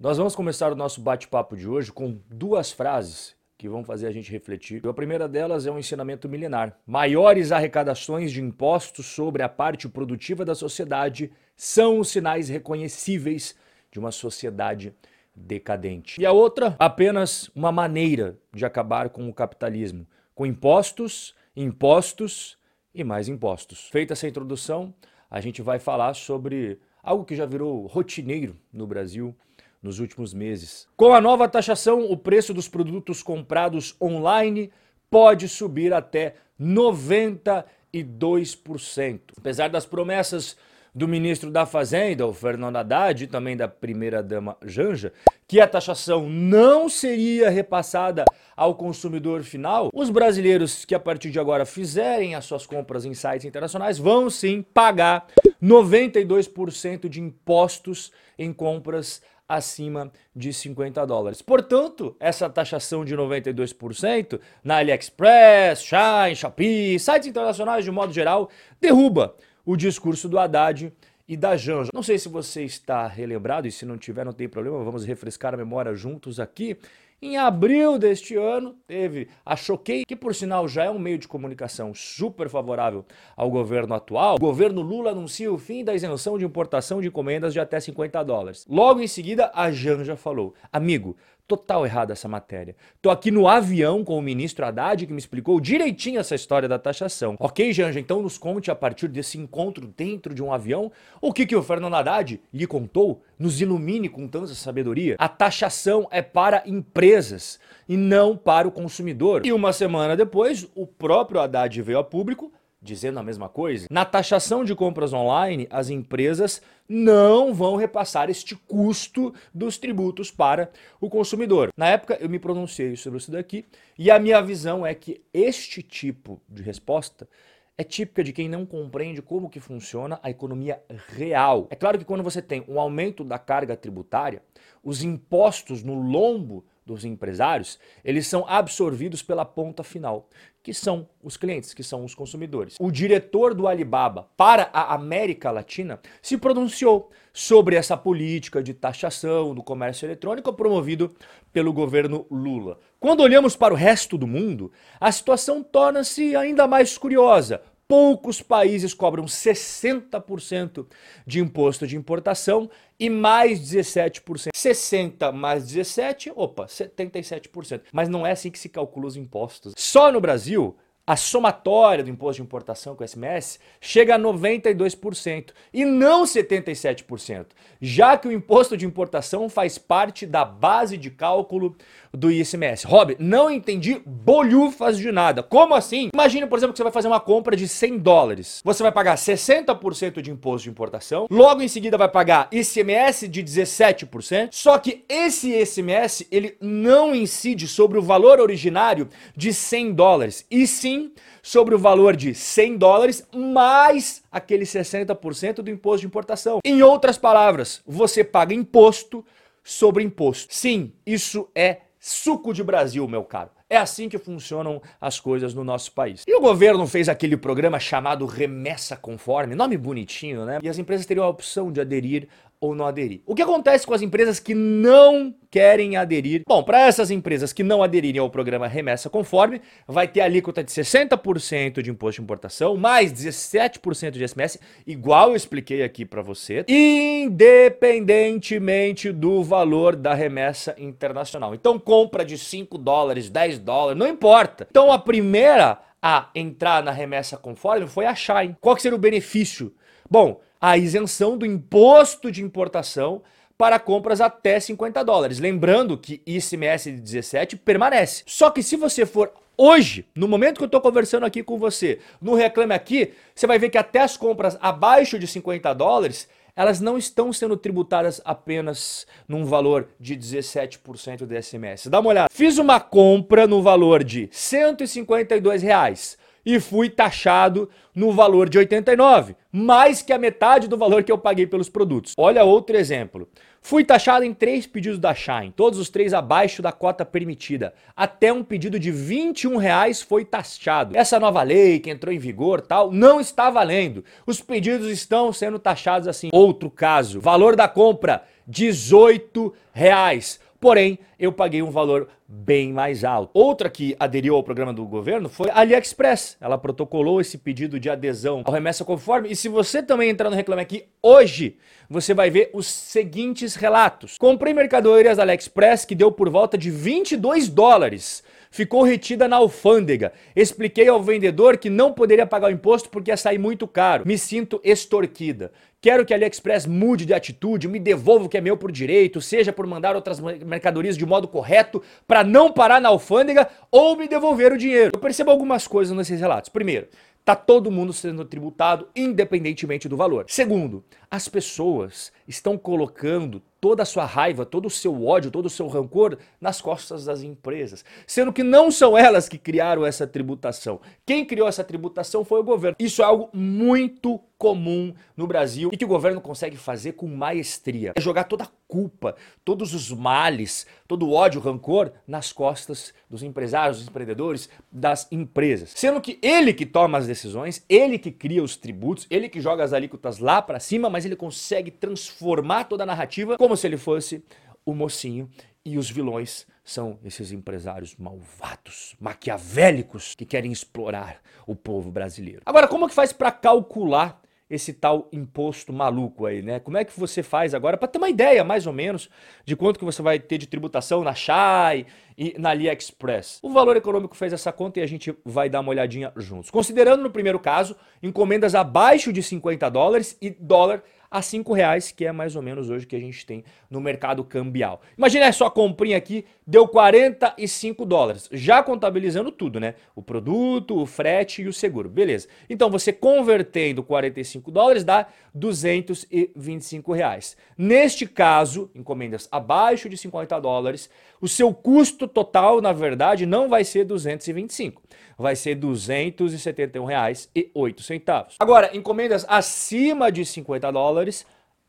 Nós vamos começar o nosso bate-papo de hoje com duas frases que vão fazer a gente refletir. A primeira delas é um ensinamento milenar. Maiores arrecadações de impostos sobre a parte produtiva da sociedade são os sinais reconhecíveis de uma sociedade decadente. E a outra, apenas uma maneira de acabar com o capitalismo, com impostos, impostos e mais impostos. Feita essa introdução, a gente vai falar sobre algo que já virou rotineiro no Brasil nos últimos meses. Com a nova taxação, o preço dos produtos comprados online pode subir até 92%. Apesar das promessas do ministro da Fazenda, o Fernando Haddad, e também da primeira-dama Janja, que a taxação não seria repassada ao consumidor final, os brasileiros que a partir de agora fizerem as suas compras em sites internacionais vão sim pagar 92% de impostos em compras acima de 50 dólares. Portanto, essa taxação de 92% na AliExpress, Shine, Shopee, sites internacionais de modo geral, derruba o discurso do Haddad e da Janja. Não sei se você está relembrado e se não tiver, não tem problema, vamos refrescar a memória juntos aqui. Em abril deste ano, teve a Choquei, que por sinal já é um meio de comunicação super favorável ao governo atual. O governo Lula anuncia o fim da isenção de importação de encomendas de até 50 dólares. Logo em seguida, a Janja falou: Amigo, total errada essa matéria. Tô aqui no avião com o ministro Haddad que me explicou direitinho essa história da taxação. Ok, Janja, então nos conte a partir desse encontro dentro de um avião o que, que o Fernando Haddad lhe contou, nos ilumine com tanta sabedoria. A taxação é para empresas e não para o consumidor. E uma semana depois, o próprio Haddad veio a público dizendo a mesma coisa. Na taxação de compras online, as empresas não vão repassar este custo dos tributos para o consumidor. Na época eu me pronunciei sobre isso daqui e a minha visão é que este tipo de resposta é típica de quem não compreende como que funciona a economia real. É claro que quando você tem um aumento da carga tributária, os impostos no lombo dos empresários, eles são absorvidos pela ponta final, que são os clientes, que são os consumidores. O diretor do Alibaba para a América Latina se pronunciou sobre essa política de taxação do comércio eletrônico promovido pelo governo Lula. Quando olhamos para o resto do mundo, a situação torna-se ainda mais curiosa. Poucos países cobram 60% de imposto de importação e mais 17%. 60 mais 17, opa, 77%. Mas não é assim que se calcula os impostos. Só no Brasil, a somatória do imposto de importação com o SMS chega a 92% e não 77%, já que o imposto de importação faz parte da base de cálculo do ICMS. Rob, não entendi bolhufas de nada. Como assim? Imagina, por exemplo, que você vai fazer uma compra de 100 dólares. Você vai pagar 60% de imposto de importação, logo em seguida vai pagar ICMS de 17%, só que esse ICMS ele não incide sobre o valor originário de 100 dólares, e sim sobre o valor de 100 dólares mais aquele 60% do imposto de importação. Em outras palavras, você paga imposto sobre imposto. Sim, isso é suco de Brasil, meu caro. É assim que funcionam as coisas no nosso país. E o governo fez aquele programa chamado Remessa Conforme, nome bonitinho, né? E as empresas teriam a opção de aderir ou não aderir. O que acontece com as empresas que não querem aderir? Bom, para essas empresas que não aderirem ao programa Remessa Conforme, vai ter alíquota de 60% de imposto de importação, mais 17% de SMS, igual eu expliquei aqui para você, independentemente do valor da remessa internacional. Então, compra de 5 dólares, 10 dólares, não importa. Então, a primeira a entrar na remessa conforme foi a Shine. Qual que seria o benefício? Bom, a isenção do imposto de importação para compras até 50 dólares. Lembrando que ICMS de 17 permanece. Só que se você for hoje, no momento que eu estou conversando aqui com você, no Reclame Aqui, você vai ver que até as compras abaixo de 50 dólares, elas não estão sendo tributadas apenas num valor de 17% do ICMS. Dá uma olhada. Fiz uma compra no valor de 152 reais e fui taxado no valor de 89, mais que a metade do valor que eu paguei pelos produtos. Olha outro exemplo. Fui taxado em três pedidos da Shine, todos os três abaixo da cota permitida. Até um pedido de 21 reais foi taxado. Essa nova lei que entrou em vigor tal não está valendo. Os pedidos estão sendo taxados assim. Outro caso, valor da compra 18 reais. Porém, eu paguei um valor bem mais alto. Outra que aderiu ao programa do governo foi a AliExpress. Ela protocolou esse pedido de adesão ao remessa conforme. E se você também entrar no Reclame Aqui hoje, você vai ver os seguintes relatos. Comprei mercadorias da AliExpress que deu por volta de 22 dólares ficou retida na alfândega. Expliquei ao vendedor que não poderia pagar o imposto porque ia sair muito caro. Me sinto extorquida. Quero que a AliExpress mude de atitude, me devolva o que é meu por direito, seja por mandar outras mercadorias de modo correto, para não parar na alfândega ou me devolver o dinheiro. Eu percebo algumas coisas nesses relatos. Primeiro, tá todo mundo sendo tributado independentemente do valor. Segundo, as pessoas estão colocando toda a sua raiva, todo o seu ódio, todo o seu rancor nas costas das empresas, sendo que não são elas que criaram essa tributação. Quem criou essa tributação foi o governo. Isso é algo muito comum no Brasil e que o governo consegue fazer com maestria. É jogar toda a culpa, todos os males, todo o ódio, o rancor nas costas dos empresários, dos empreendedores, das empresas. Sendo que ele que toma as decisões, ele que cria os tributos, ele que joga as alíquotas lá para cima, mas ele consegue transformar toda a narrativa como se ele fosse o mocinho e os vilões são esses empresários malvados, maquiavélicos que querem explorar o povo brasileiro. Agora, como que faz para calcular esse tal imposto maluco aí, né? Como é que você faz agora para ter uma ideia mais ou menos de quanto que você vai ter de tributação na Shai e na AliExpress? O Valor Econômico fez essa conta e a gente vai dar uma olhadinha juntos. Considerando no primeiro caso encomendas abaixo de 50 dólares e dólar a 5 reais, que é mais ou menos hoje que a gente tem no mercado cambial. Imagina a sua comprinha aqui, deu 45 dólares, já contabilizando tudo, né? O produto, o frete e o seguro, beleza. Então você convertendo 45 dólares dá 225 reais. Neste caso, encomendas abaixo de 50 dólares, o seu custo total, na verdade, não vai ser 225, vai ser 271 reais e 8 centavos. Agora, encomendas acima de 50 dólares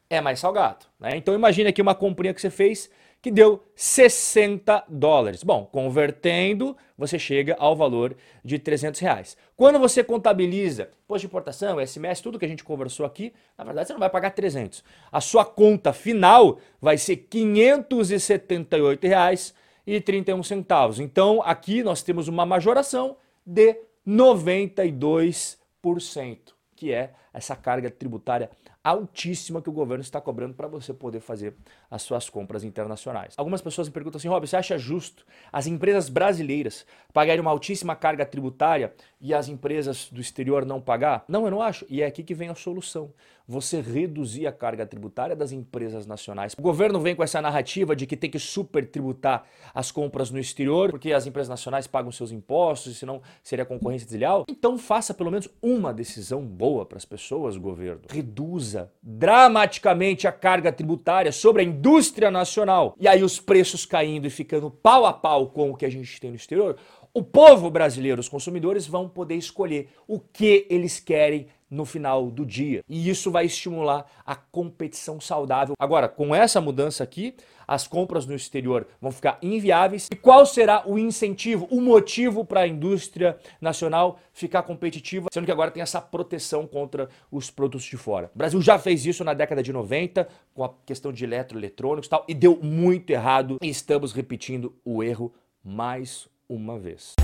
é mais salgado, né? Então imagine aqui uma comprinha que você fez que deu 60 dólares. Bom, convertendo, você chega ao valor de 300 reais. Quando você contabiliza imposto de importação, SMS, tudo que a gente conversou aqui, na verdade você não vai pagar 300. A sua conta final vai ser 578 reais e 31 centavos. Então, aqui nós temos uma majoração de 92%, que é essa carga tributária altíssima que o governo está cobrando para você poder fazer as suas compras internacionais. Algumas pessoas me perguntam assim, Rob, você acha justo as empresas brasileiras pagarem uma altíssima carga tributária e as empresas do exterior não pagar? Não, eu não acho. E é aqui que vem a solução. Você reduzir a carga tributária das empresas nacionais. O governo vem com essa narrativa de que tem que super tributar as compras no exterior, porque as empresas nacionais pagam seus impostos, senão seria concorrência desleal. Então faça pelo menos uma decisão boa para as pessoas, governo. Reduza dramaticamente a carga tributária sobre a indústria nacional. E aí os preços caindo e ficando pau a pau com o que a gente tem no exterior, o povo brasileiro, os consumidores, vão poder escolher o que eles querem no final do dia. E isso vai estimular a competição saudável. Agora, com essa mudança aqui, as compras no exterior vão ficar inviáveis. E qual será o incentivo, o motivo para a indústria nacional ficar competitiva, sendo que agora tem essa proteção contra os produtos de fora? O Brasil já fez isso na década de 90 com a questão de eletroeletrônicos e tal, e deu muito errado. E estamos repetindo o erro mais uma vez.